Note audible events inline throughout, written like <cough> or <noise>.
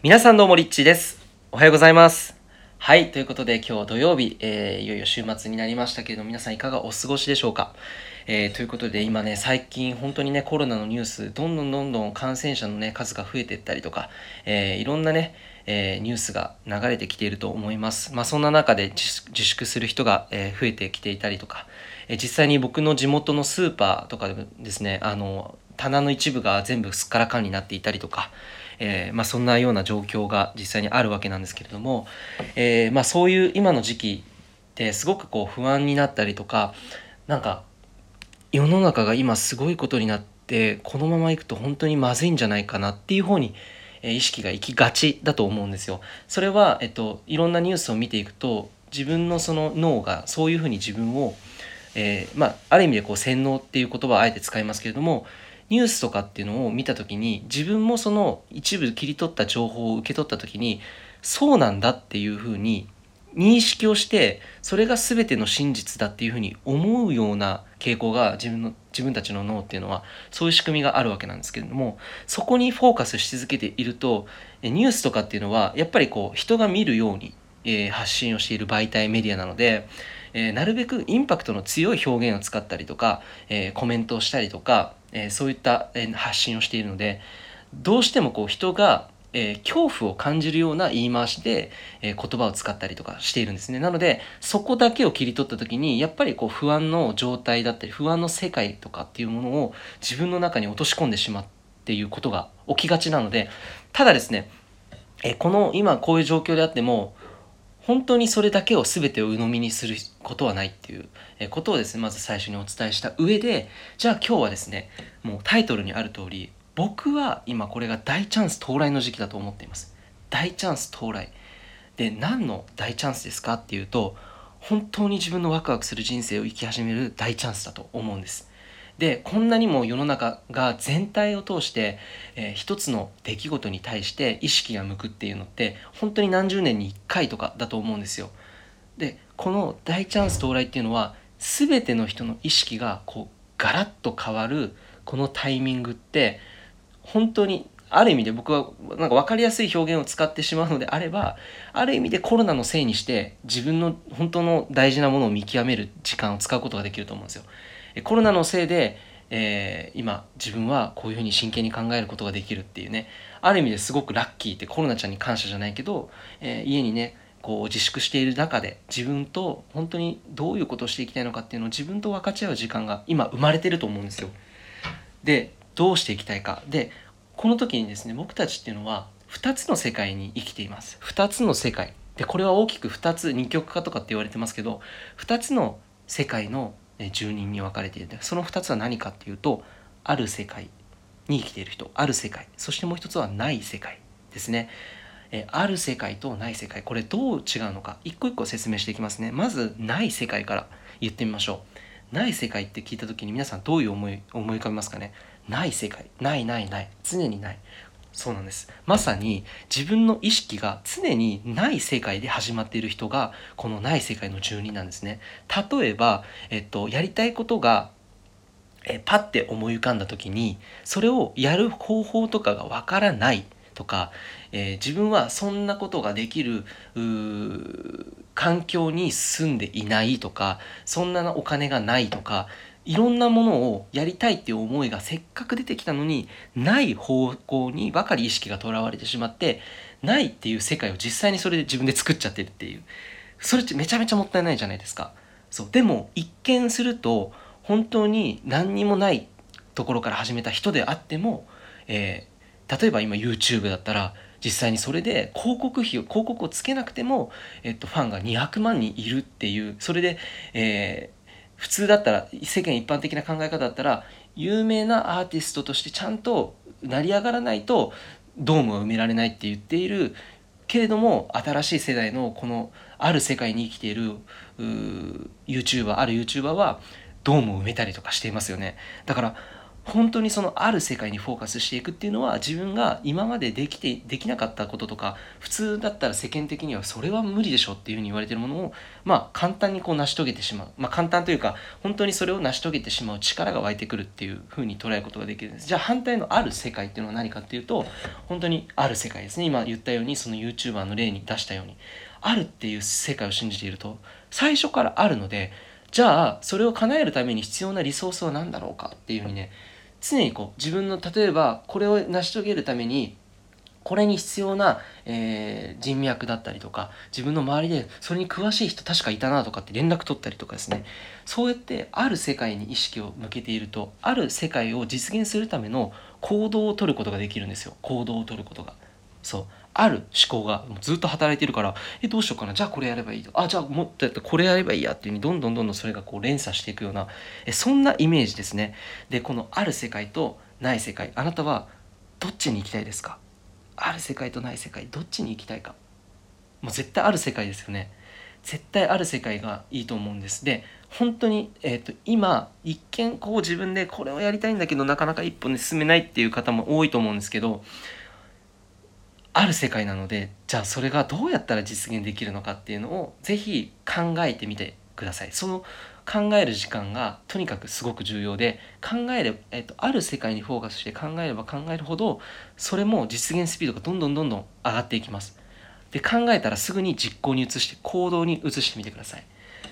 皆さんどうもリッチーです。おはようございます。はい、ということで今日土曜日、えーいよいよ週末になりましたけれども、皆さんいかがお過ごしでしょうか？えーということで今ね、最近本当にね、コロナのニュース、どんどんどんどん感染者のね、数が増えていったりとか、えーいろんなね、えーニュースが流れてきていると思います。まあそんな中で自粛する人が、えー増えてきていたりとか、えー実際に僕の地元のスーパーとかでもですね、あの、棚の一部が全部すっからかんになっていたりとか、えーまあ、そんなような状況が実際にあるわけなんですけれども、えーまあ、そういう今の時期ってすごくこう不安になったりとかなんか世の中が今すごいことになってこのままいくと本当にまずいんじゃないかなっていう方に意識が行きがちだと思うんですよ。それは、えっと、いろんなニュースを見ていくと自分のその脳がそういうふうに自分を、えーまあ、ある意味でこう洗脳っていう言葉をあえて使いますけれどもニュースとかっていうのを見た時に自分もその一部切り取った情報を受け取った時にそうなんだっていうふうに認識をしてそれが全ての真実だっていうふうに思うような傾向が自分の自分たちの脳っていうのはそういう仕組みがあるわけなんですけれどもそこにフォーカスし続けているとニュースとかっていうのはやっぱりこう人が見るように、えー発信をしている媒体メディアなので、えーなるべくインパクトの強い表現を使ったりとか、えーコメントをしたりとか、えーそういった、え発信をしているのでどうしてもこう人が、え恐怖を感じるような言い回しで、え言葉を使ったりとかしているんですね。なのでそこだけを切り取った時にやっぱりこう不安の状態だったり不安の世界とかっていうものを自分の中に落とし込んでしまっていうことが起きがちなのでただですね、えこの今こういう状況であっても本当にそれだけを全てを鵜呑みにすることはないっていうことをですねまず最初にお伝えした上でじゃあ今日はですねもうタイトルにある通り僕は今これが大チャンス到来の時期だと思っています。大チャンス到来。で何の大チャンスですかっていうと本当に自分のワクワクする人生を生き始める大チャンスだと思うんです。でこんなにも世の中が全体を通して、えー一つの出来事に対して意識が向くっていうのって本当に何十年に1回とかだと思うんですよでこの大チャンス到来っていうのは全ての人の意識がこうガラッと変わるこのタイミングって本当にある意味で僕はなんか分かりやすい表現を使ってしまうのであればある意味でコロナのせいにして自分の本当の大事なものを見極める時間を使うことができると思うんですよ。コロナのせいで、えー今自分はこういうふうに真剣に考えることができるっていうね。ある意味ですごくラッキーってコロナちゃんに感謝じゃないけど、えー家にねこう自粛している中で自分と本当にどういうことをしていきたいのかっていうのを自分と分かち合う時間が今生まれてると思うんですよ。でどうしていきたいか。でこの時にですね僕たちっていうのは2つの世界に生きています。2つの世界。でこれは大きく2つ二極化とかって言われてますけど2つの世界の住人に分かれている。その2つは何かっていうとある世界に生きている人ある世界そしてもう一つはない世界ですね。えある世界とない世界これどう違うのか一個一個説明していきますね。まずない世界から言ってみましょう。ない世界って聞いた時に皆さんどういう思い思い浮かびますかね？ない世界。ないないない。常にない。そうなんです。まさに自分の意識が常にない世界で始まっている人がこのない世界の住人なんですね。例えば、えっと、やりたいことがえパッて思い浮かんだ時にそれをやる方法とかがわからないとか、えー自分はそんなことができる環境に住んでいないとかそんなお金がないとかいろんなものをやりたいっていう思いがせっかく出てきたのにない方向にばかり意識がとらわれてしまってないっていう世界を実際にそれで自分で作っちゃってるっていうそれってめちゃめちゃもったいないじゃないですか。そうでも一見すると本当に何にもないところから始めた人であっても、えー例えば今 YouTube だったら実際にそれで広告費を広告をつけなくても、えっと、ファンが200万人いるっていうそれで、えー普通だったら世間一般的な考え方だったら有名なアーティストとしてちゃんと成り上がらないとドームは埋められないって言っている。けれども新しい世代のこのある世界に生きているうー YouTuber ある YouTuber はドームを埋めたりとかしていますよね。だから本当にそのある世界にフォーカスしていくっていうのは自分が今までできてできなかったこととか普通だったら世間的にはそれは無理でしょっていうふうに言われてるものをまあ簡単にこう成し遂げてしまう。まあ簡単というか本当にそれを成し遂げてしまう力が湧いてくるっていうふうに捉えることができるんです。じゃあ反対のある世界っていうのは何かっていうと本当にある世界ですね。今言ったようにその YouTuber の例に出したようにあるっていう世界を信じていると最初からあるのでじゃあそれを叶えるために必要なリソースは何だろうかっていうふうにね常にこう自分の例えばこれを成し遂げるためにこれに必要な、えー、人脈だったりとか自分の周りでそれに詳しい人確かいたなとかって連絡取ったりとかですね。そうやってある世界に意識を向けているとある世界を実現するための行動を取ることができるんですよ。行動を取ることが。そう。ある思考がずっと働いてるからえどうしようかな。じゃあこれやればいい。とあじゃあもっとやってこれやればいいやっていうふうにどんどんどんどんそれがこう連鎖していくようなえそんなイメージですね。でこのある世界とない世界あなたはどっちに行きたいですか？ある世界とない世界どっちに行きたいか？もう絶対ある世界ですよね。絶対ある世界がいいと思うんです。で本当に、えーと、今一見こう自分でこれをやりたいんだけどなかなか一歩ね進めないっていう方も多いと思うんですけどある世界なのでじゃあそれがどうやったら実現できるのかっていうのをぜひ考えてみてください。その考える時間がとにかくすごく重要で考えれば、えっと、ある世界にフォーカスして考えれば考えるほどそれも実現スピードがどんどんどんどん上がっていきます。で考えたらすぐに実行に移して行動に移してみてください。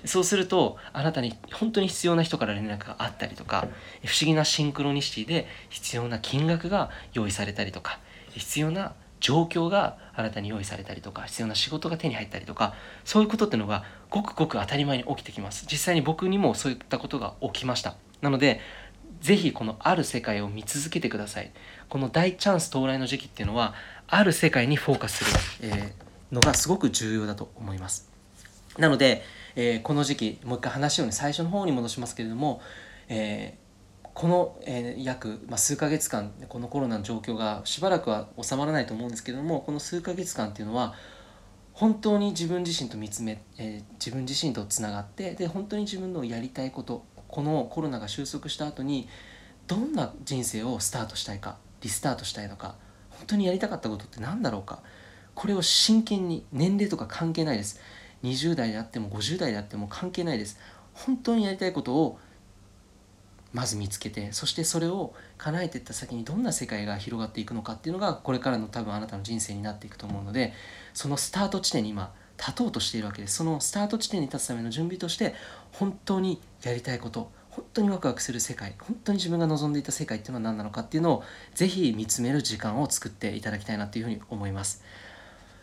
そうするとあなたに本当に必要な人から連絡があったりとか不思議なシンクロニシティで必要な金額が用意されたりとか必要な状況が新たに用意されたりとか必要な仕事が手に入ったりとかそういうことっていうのがごくごく当たり前に起きてきます。実際に僕にもそういったことが起きました。なのでぜひこのある世界を見続けてください。この大チャンス到来の時期っていうのはある世界にフォーカスする、えー、のがすごく重要だと思います。なので、えー、この時期もう一回話をね最初の方に戻しますけれども、えーこの、えー、約、まあ、数ヶ月間このコロナの状況がしばらくは収まらないと思うんですけどもこの数ヶ月間っていうのは本当に自分自身と見つめ、えー、自分自身とつながってで本当に自分のやりたいことこのコロナが収束した後にどんな人生をスタートしたいかリスタートしたいのか本当にやりたかったことって何だろうかこれを真剣に年齢とか関係ないです。20代であっても50代であっても関係ないです。本当にやりたいことをまず見つけてそしてそれを叶えていった先にどんな世界が広がっていくのかっていうのがこれからの多分あなたの人生になっていくと思うのでそのスタート地点に今立とうとしているわけですそのスタート地点に立つための準備として本当にやりたいこと本当にワクワクする世界本当に自分が望んでいた世界っていうのは何なのかっていうのをぜひ見つめる時間を作っていただきたいなというふうに思います。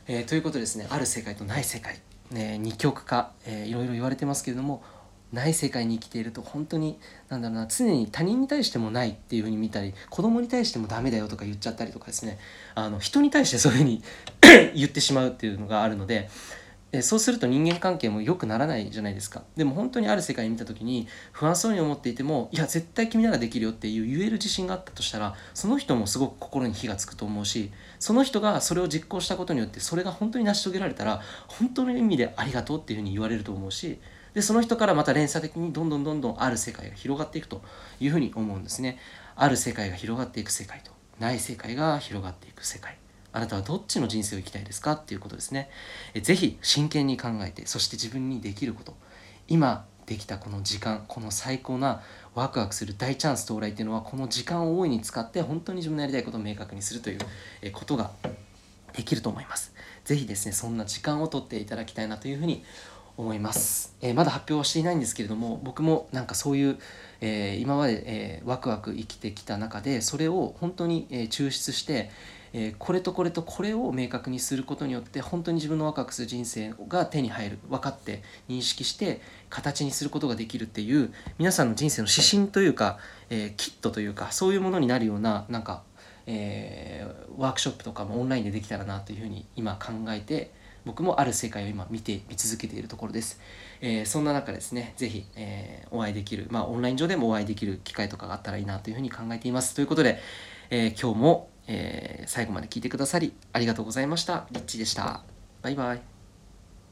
えー、ということでですねある世界とない世界、ね、二極化、えー、いろいろ言われてますけれどもない世界に生きていると本当になんだろうな常に他人に対してもないっていうふうに見たり子供に対してもダメだよとか言っちゃったりとかですね。あの人に対してそういうふうに <coughs> 言ってしまうっていうのがあるのでえそうすると人間関係も良くならないじゃないですか。でも本当にある世界に見た時に不安そうに思っていてもいや絶対君ならできるよっていう言える自信があったとしたらその人もすごく心に火がつくと思うしその人がそれを実行したことによってそれが本当に成し遂げられたら本当の意味でありがとうっていうふうに言われると思うしでその人からまた連鎖的にどんどんどんどんある世界が広がっていくというふうに思うんですね。ある世界が広がっていく世界とない世界が広がっていく世界。あなたはどっちの人生を生きたいですかっていうことですね。えぜひ真剣に考えてそして自分にできること。今できたこの時間この最高なワクワクする大チャンス到来っていうのはこの時間を大いに使って本当に自分のやりたいことを明確にするということができると思います。ぜひですねそんな時間をとっていただきたいなというふうに思います、えー、まだ発表はしていないんですけれども僕もなんかそういう、えー、今まで、えー、ワクワク生きてきた中でそれを本当に、え抽出して、えこれとこれとこれを明確にすることによって本当に自分のワクワクする人生が手に入る分かって認識して形にすることができるっていう皆さんの人生の指針というか、えキットというかそういうものになるようななんか、えワークショップとかもオンラインでできたらなというふうに今考えて僕もある世界を今見て見続けているところです、えー、そんな中ですね是非、えー、お会いできるまあオンライン上でもお会いできる機会とかがあったらいいなというふうに考えています。ということで、えー、今日も、え最後まで聞いてくださりありがとうございました。リッチでした。バイバイ。